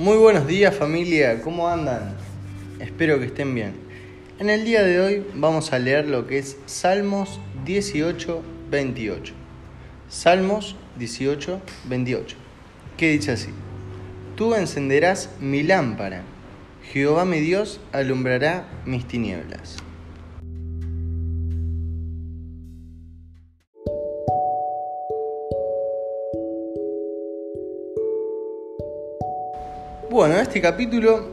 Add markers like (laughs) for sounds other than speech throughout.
Muy buenos días familia, ¿cómo andan? Espero que estén bien. En el día de hoy vamos a leer lo que es Salmos 18, 28. Salmos 18, 28. ¿Qué dice así? Tú encenderás mi lámpara, Jehová mi Dios alumbrará mis tinieblas. Bueno, este capítulo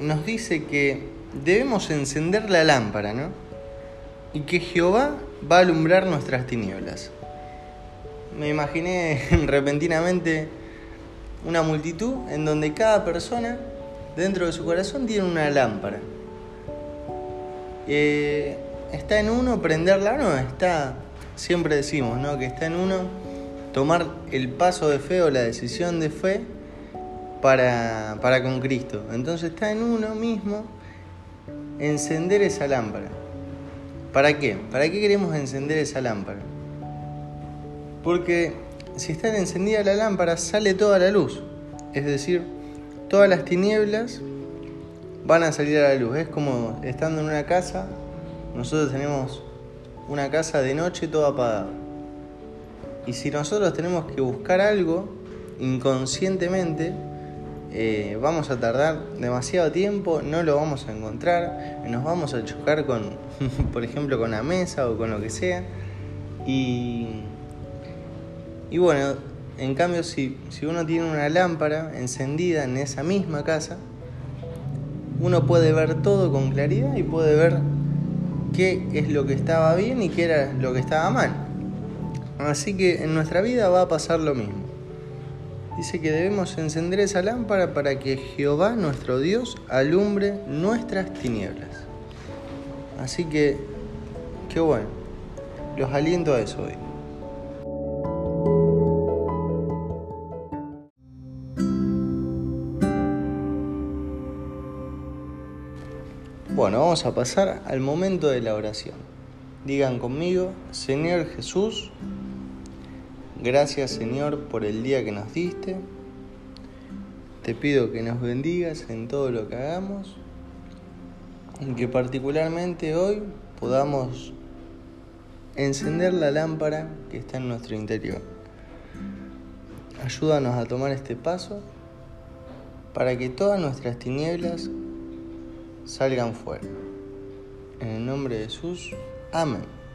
nos dice que debemos encender la lámpara, ¿no? Y que Jehová va a alumbrar nuestras tinieblas. Me imaginé (laughs) repentinamente una multitud en donde cada persona dentro de su corazón tiene una lámpara. Eh, está en uno prenderla, no, está, siempre decimos, ¿no? Que está en uno tomar el paso de fe o la decisión de fe para, para con Cristo. Entonces está en uno mismo encender esa lámpara. ¿Para qué? ¿Para qué queremos encender esa lámpara? Porque si está encendida la lámpara sale toda la luz. Es decir, todas las tinieblas van a salir a la luz. Es como estando en una casa, nosotros tenemos una casa de noche toda apagada. Y si nosotros tenemos que buscar algo inconscientemente, eh, vamos a tardar demasiado tiempo, no lo vamos a encontrar, nos vamos a chocar con, (laughs) por ejemplo, con la mesa o con lo que sea. Y, y bueno, en cambio, si, si uno tiene una lámpara encendida en esa misma casa, uno puede ver todo con claridad y puede ver qué es lo que estaba bien y qué era lo que estaba mal. Así que en nuestra vida va a pasar lo mismo dice que debemos encender esa lámpara para que Jehová, nuestro Dios, alumbre nuestras tinieblas. Así que, qué bueno, los aliento a eso hoy. Bueno, vamos a pasar al momento de la oración. Digan conmigo, Señor Jesús, Gracias Señor por el día que nos diste. Te pido que nos bendigas en todo lo que hagamos y que particularmente hoy podamos encender la lámpara que está en nuestro interior. Ayúdanos a tomar este paso para que todas nuestras tinieblas salgan fuera. En el nombre de Jesús, amén.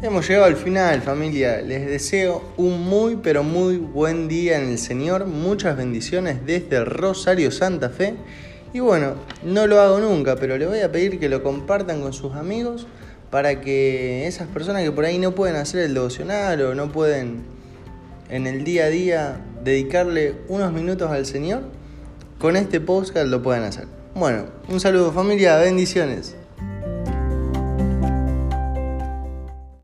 Hemos llegado al final familia, les deseo un muy pero muy buen día en el Señor, muchas bendiciones desde Rosario Santa Fe y bueno, no lo hago nunca, pero le voy a pedir que lo compartan con sus amigos para que esas personas que por ahí no pueden hacer el devocional o no pueden en el día a día dedicarle unos minutos al Señor, con este podcast lo puedan hacer. Bueno, un saludo familia, bendiciones.